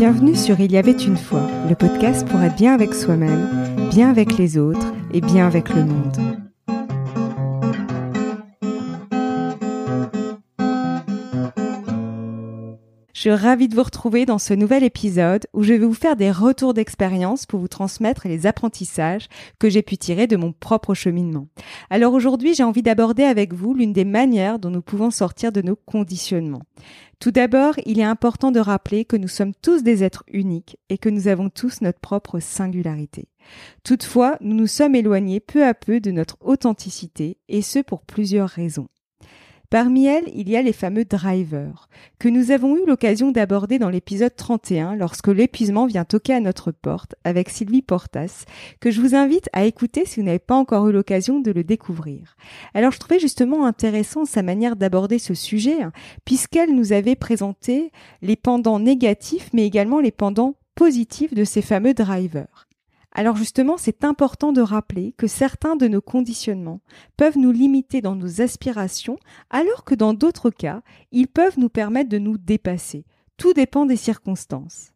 Bienvenue sur Il y avait une fois, le podcast pour être bien avec soi-même, bien avec les autres et bien avec le monde. Je suis ravie de vous retrouver dans ce nouvel épisode où je vais vous faire des retours d'expérience pour vous transmettre les apprentissages que j'ai pu tirer de mon propre cheminement. Alors aujourd'hui, j'ai envie d'aborder avec vous l'une des manières dont nous pouvons sortir de nos conditionnements. Tout d'abord, il est important de rappeler que nous sommes tous des êtres uniques et que nous avons tous notre propre singularité. Toutefois, nous nous sommes éloignés peu à peu de notre authenticité et ce pour plusieurs raisons. Parmi elles, il y a les fameux drivers, que nous avons eu l'occasion d'aborder dans l'épisode 31 lorsque l'épuisement vient toquer à notre porte avec Sylvie Portas, que je vous invite à écouter si vous n'avez pas encore eu l'occasion de le découvrir. Alors je trouvais justement intéressant sa manière d'aborder ce sujet, hein, puisqu'elle nous avait présenté les pendants négatifs mais également les pendants positifs de ces fameux drivers. Alors justement, c'est important de rappeler que certains de nos conditionnements peuvent nous limiter dans nos aspirations, alors que dans d'autres cas, ils peuvent nous permettre de nous dépasser. Tout dépend des circonstances.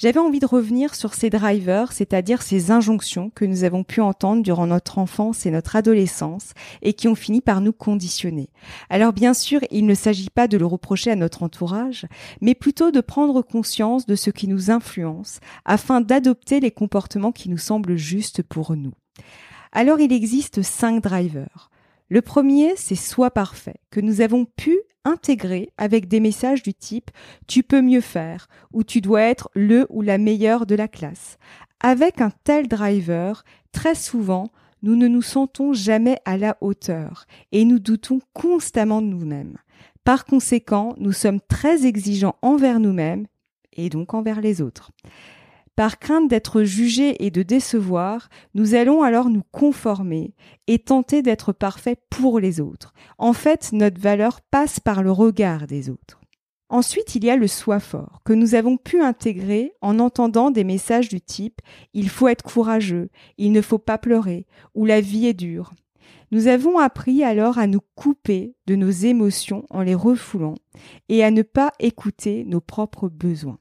J'avais envie de revenir sur ces drivers, c'est-à-dire ces injonctions que nous avons pu entendre durant notre enfance et notre adolescence et qui ont fini par nous conditionner. Alors bien sûr, il ne s'agit pas de le reprocher à notre entourage, mais plutôt de prendre conscience de ce qui nous influence afin d'adopter les comportements qui nous semblent justes pour nous. Alors il existe cinq drivers. Le premier, c'est Sois parfait, que nous avons pu intégrer avec des messages du type Tu peux mieux faire ou Tu dois être le ou la meilleure de la classe. Avec un tel driver, très souvent, nous ne nous sentons jamais à la hauteur et nous doutons constamment de nous-mêmes. Par conséquent, nous sommes très exigeants envers nous-mêmes et donc envers les autres. Par crainte d'être jugés et de décevoir, nous allons alors nous conformer et tenter d'être parfaits pour les autres. En fait, notre valeur passe par le regard des autres. Ensuite, il y a le soi fort, que nous avons pu intégrer en entendant des messages du type Il faut être courageux, il ne faut pas pleurer, ou la vie est dure. Nous avons appris alors à nous couper de nos émotions en les refoulant et à ne pas écouter nos propres besoins.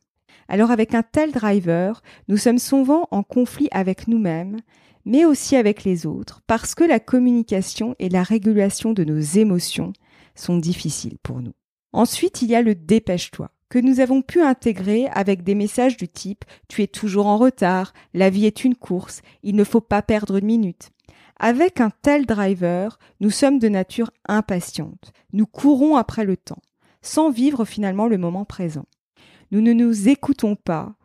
Alors avec un tel driver, nous sommes souvent en conflit avec nous-mêmes, mais aussi avec les autres, parce que la communication et la régulation de nos émotions sont difficiles pour nous. Ensuite, il y a le dépêche-toi que nous avons pu intégrer avec des messages du type Tu es toujours en retard, la vie est une course, il ne faut pas perdre une minute. Avec un tel driver, nous sommes de nature impatiente, nous courons après le temps, sans vivre finalement le moment présent. Nous ne nous écoutons pas,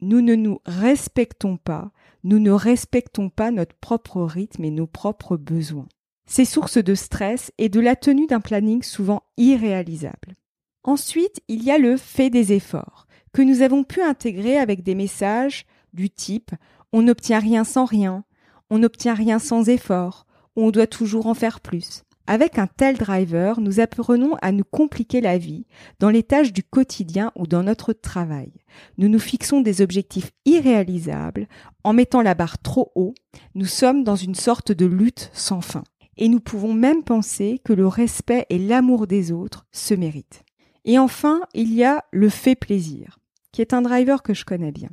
nous ne nous respectons pas, nous ne respectons pas notre propre rythme et nos propres besoins. C'est source de stress et de la tenue d'un planning souvent irréalisable. Ensuite, il y a le fait des efforts, que nous avons pu intégrer avec des messages du type on n'obtient rien sans rien, on n'obtient rien sans effort, on doit toujours en faire plus. Avec un tel driver, nous apprenons à nous compliquer la vie dans les tâches du quotidien ou dans notre travail. Nous nous fixons des objectifs irréalisables. En mettant la barre trop haut, nous sommes dans une sorte de lutte sans fin. Et nous pouvons même penser que le respect et l'amour des autres se méritent. Et enfin, il y a le fait plaisir, qui est un driver que je connais bien,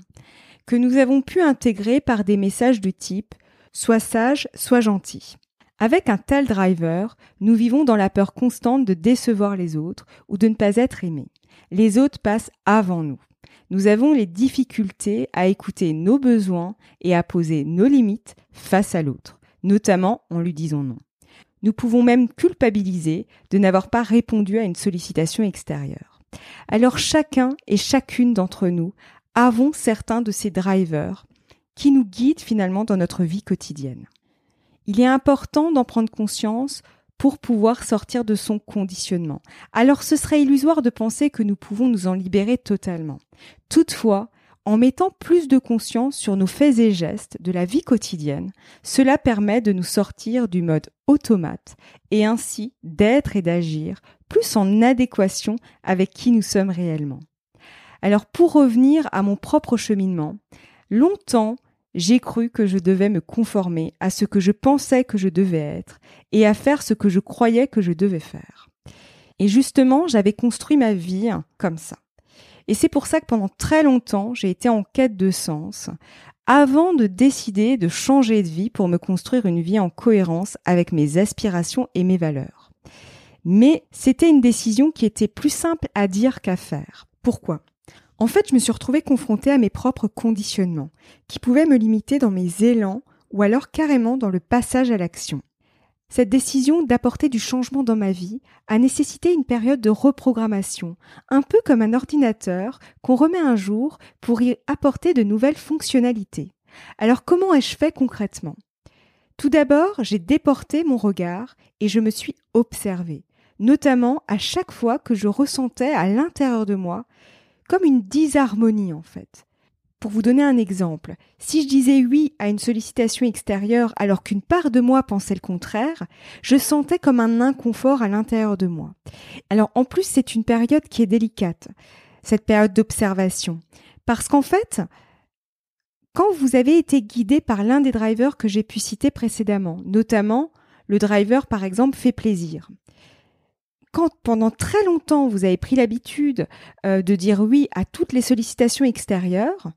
que nous avons pu intégrer par des messages du type Sois sage, sois gentil. Avec un tel driver, nous vivons dans la peur constante de décevoir les autres ou de ne pas être aimés. Les autres passent avant nous. Nous avons les difficultés à écouter nos besoins et à poser nos limites face à l'autre, notamment en lui disant non. Nous pouvons même culpabiliser de n'avoir pas répondu à une sollicitation extérieure. Alors chacun et chacune d'entre nous avons certains de ces drivers qui nous guident finalement dans notre vie quotidienne. Il est important d'en prendre conscience pour pouvoir sortir de son conditionnement. Alors ce serait illusoire de penser que nous pouvons nous en libérer totalement. Toutefois, en mettant plus de conscience sur nos faits et gestes de la vie quotidienne, cela permet de nous sortir du mode automate et ainsi d'être et d'agir plus en adéquation avec qui nous sommes réellement. Alors pour revenir à mon propre cheminement, longtemps j'ai cru que je devais me conformer à ce que je pensais que je devais être et à faire ce que je croyais que je devais faire. Et justement, j'avais construit ma vie comme ça. Et c'est pour ça que pendant très longtemps, j'ai été en quête de sens, avant de décider de changer de vie pour me construire une vie en cohérence avec mes aspirations et mes valeurs. Mais c'était une décision qui était plus simple à dire qu'à faire. Pourquoi? En fait, je me suis retrouvée confrontée à mes propres conditionnements, qui pouvaient me limiter dans mes élans ou alors carrément dans le passage à l'action. Cette décision d'apporter du changement dans ma vie a nécessité une période de reprogrammation, un peu comme un ordinateur qu'on remet un jour pour y apporter de nouvelles fonctionnalités. Alors comment ai-je fait concrètement? Tout d'abord, j'ai déporté mon regard et je me suis observée, notamment à chaque fois que je ressentais à l'intérieur de moi comme une disharmonie en fait. Pour vous donner un exemple, si je disais oui à une sollicitation extérieure alors qu'une part de moi pensait le contraire, je sentais comme un inconfort à l'intérieur de moi. Alors en plus, c'est une période qui est délicate, cette période d'observation. Parce qu'en fait, quand vous avez été guidé par l'un des drivers que j'ai pu citer précédemment, notamment le driver par exemple fait plaisir, quand pendant très longtemps vous avez pris l'habitude euh, de dire oui à toutes les sollicitations extérieures,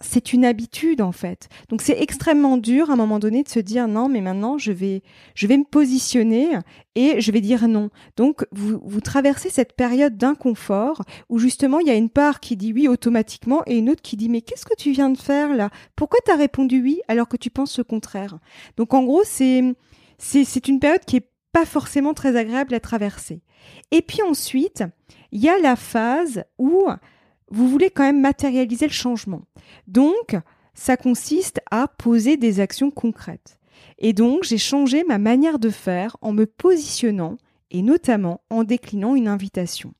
c'est une habitude en fait. Donc c'est extrêmement dur à un moment donné de se dire non mais maintenant je vais je vais me positionner et je vais dire non. Donc vous vous traversez cette période d'inconfort où justement il y a une part qui dit oui automatiquement et une autre qui dit mais qu'est-ce que tu viens de faire là? Pourquoi tu as répondu oui alors que tu penses le contraire? Donc en gros c'est c'est une période qui est pas forcément très agréable à traverser. Et puis ensuite, il y a la phase où vous voulez quand même matérialiser le changement. Donc, ça consiste à poser des actions concrètes. Et donc, j'ai changé ma manière de faire en me positionnant et notamment en déclinant une invitation.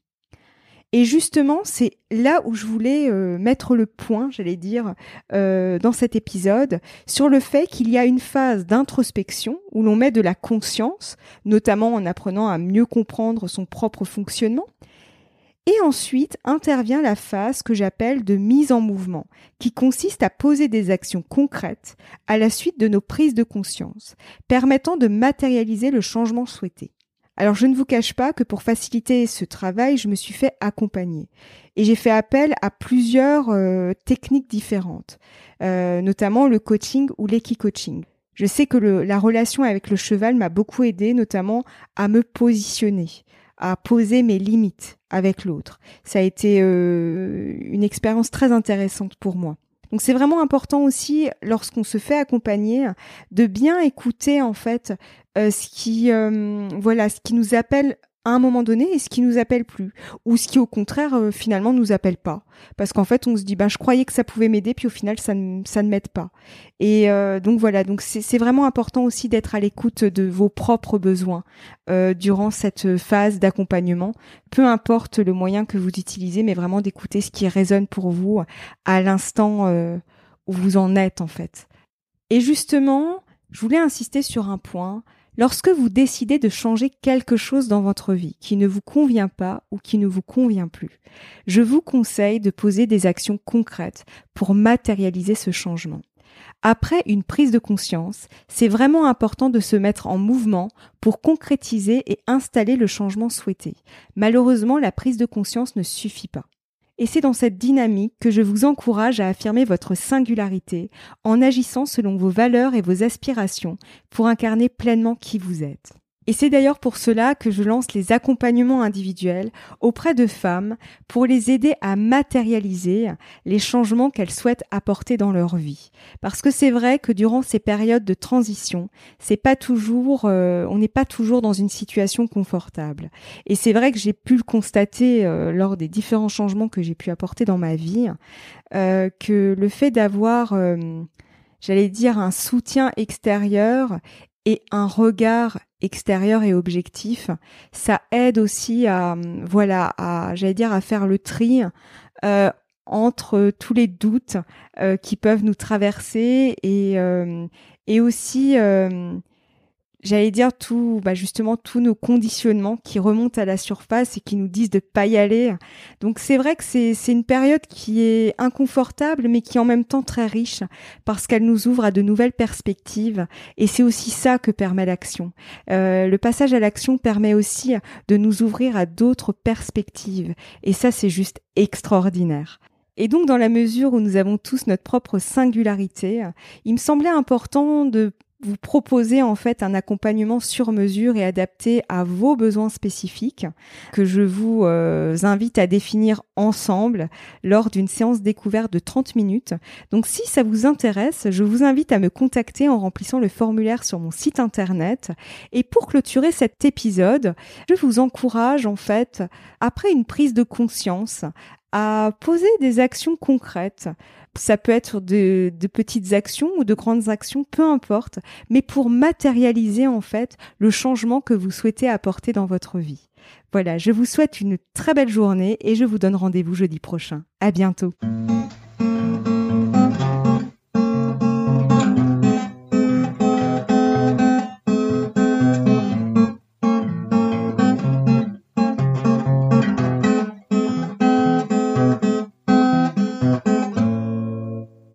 Et justement, c'est là où je voulais euh, mettre le point, j'allais dire, euh, dans cet épisode, sur le fait qu'il y a une phase d'introspection où l'on met de la conscience, notamment en apprenant à mieux comprendre son propre fonctionnement, et ensuite intervient la phase que j'appelle de mise en mouvement, qui consiste à poser des actions concrètes à la suite de nos prises de conscience, permettant de matérialiser le changement souhaité. Alors je ne vous cache pas que pour faciliter ce travail, je me suis fait accompagner et j'ai fait appel à plusieurs euh, techniques différentes, euh, notamment le coaching ou l'équi-coaching. Je sais que la relation avec le cheval m'a beaucoup aidé, notamment à me positionner, à poser mes limites avec l'autre. Ça a été euh, une expérience très intéressante pour moi. Donc c'est vraiment important aussi lorsqu'on se fait accompagner de bien écouter en fait euh, ce qui euh, voilà ce qui nous appelle à un moment donné et ce qui nous appelle plus ou ce qui au contraire euh, finalement nous appelle pas? Parce qu'en fait on se dit ben je croyais que ça pouvait m'aider puis au final ça ne m'aide pas. Et euh, donc voilà donc c'est vraiment important aussi d'être à l'écoute de vos propres besoins euh, durant cette phase d'accompagnement. Peu importe le moyen que vous utilisez mais vraiment d'écouter ce qui résonne pour vous à l'instant où vous en êtes en fait. Et justement je voulais insister sur un point Lorsque vous décidez de changer quelque chose dans votre vie qui ne vous convient pas ou qui ne vous convient plus, je vous conseille de poser des actions concrètes pour matérialiser ce changement. Après une prise de conscience, c'est vraiment important de se mettre en mouvement pour concrétiser et installer le changement souhaité. Malheureusement, la prise de conscience ne suffit pas. Et c'est dans cette dynamique que je vous encourage à affirmer votre singularité en agissant selon vos valeurs et vos aspirations pour incarner pleinement qui vous êtes. Et c'est d'ailleurs pour cela que je lance les accompagnements individuels auprès de femmes pour les aider à matérialiser les changements qu'elles souhaitent apporter dans leur vie. Parce que c'est vrai que durant ces périodes de transition, c'est pas toujours, euh, on n'est pas toujours dans une situation confortable. Et c'est vrai que j'ai pu le constater euh, lors des différents changements que j'ai pu apporter dans ma vie, euh, que le fait d'avoir j'allais dire un soutien extérieur et un regard extérieur et objectif, ça aide aussi à voilà à j'allais dire à faire le tri euh, entre tous les doutes euh, qui peuvent nous traverser et euh, et aussi j'allais dire tout, bah justement tous nos conditionnements qui remontent à la surface et qui nous disent de pas y aller. Donc c'est vrai que c'est une période qui est inconfortable, mais qui est en même temps très riche parce qu'elle nous ouvre à de nouvelles perspectives. Et c'est aussi ça que permet l'action. Euh, le passage à l'action permet aussi de nous ouvrir à d'autres perspectives. Et ça c'est juste extraordinaire. Et donc, dans la mesure où nous avons tous notre propre singularité, il me semblait important de vous proposer en fait un accompagnement sur mesure et adapté à vos besoins spécifiques que je vous euh, invite à définir ensemble lors d'une séance découverte de 30 minutes. Donc si ça vous intéresse, je vous invite à me contacter en remplissant le formulaire sur mon site internet. Et pour clôturer cet épisode, je vous encourage en fait, après une prise de conscience, à poser des actions concrètes. Ça peut être de, petites actions ou de grandes actions, peu importe, mais pour matérialiser en fait le changement que vous souhaitez apporter dans votre vie. Voilà, je vous souhaite une très belle journée et je vous donne rendez-vous jeudi prochain. À bientôt.